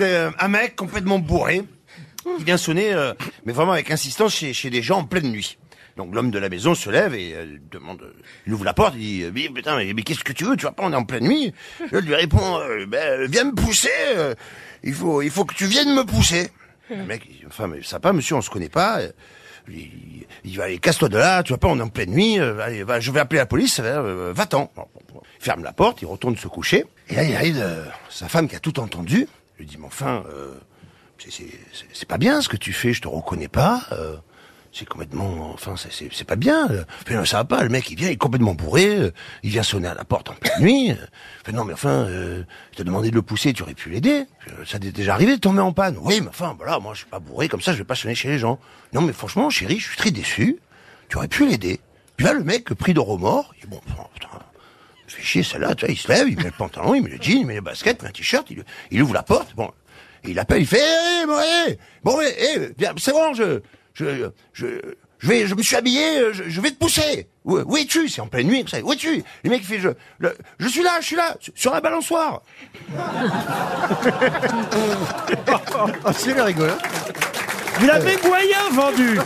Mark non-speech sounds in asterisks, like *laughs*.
Euh, un mec complètement bourré qui vient sonner, euh, mais vraiment avec insistance chez, des gens en pleine nuit. Donc l'homme de la maison se lève et euh, demande, il ouvre la porte, il dit, mais putain, mais, qu'est-ce que tu veux Tu vois pas, on est en pleine nuit. Je lui réponds, ben, viens me pousser. il faut, il faut que tu viennes me pousser. Le mec, il dit, enfin, mais ça monsieur, on se connaît pas. Il, il va casse-toi de là, tu vois pas, on est en pleine nuit. allez, va, je vais appeler la police. Va-t'en. Ferme la porte, il retourne se coucher. Et là, il arrive sa femme qui a tout entendu. Il lui dit, mais enfin, euh, c'est- pas bien ce que tu fais, je te reconnais pas. euh, c'est complètement, enfin, c'est- pas bien. euh. Fait, non, ça va pas. Le mec, il vient, il est complètement bourré. euh, il vient sonner à la porte en pleine nuit. euh. Fait, non, mais enfin, euh, je t'ai demandé de le pousser, tu aurais pu l'aider. Euh, Ça t'est déjà arrivé de tomber en panne. Oui, mais enfin, voilà, moi, je suis pas bourré comme ça, je vais pas sonner chez les gens. Non, mais franchement, chérie, je suis très déçu. Tu aurais pu l'aider. Puis là, le mec, pris de remords, il dit, bon, fait chier celle-là, tu vois, il se lève, il met le pantalon, il met le jean, il met les baskets, il met un t-shirt, il, il ouvre la porte, bon, il appelle, il fait, hé, bon, hé, bon, hé, hé, viens, c'est bon, je, je, je, je vais, je me suis habillé, je, je vais te pousser. Où, où es-tu? C'est en pleine nuit, ça. Où es-tu? Le mec il fait, je, le- je suis là, je suis là, sur- la balançoire. Ah, *laughs* c'est rigolo. Vous l'avez moyen vendu.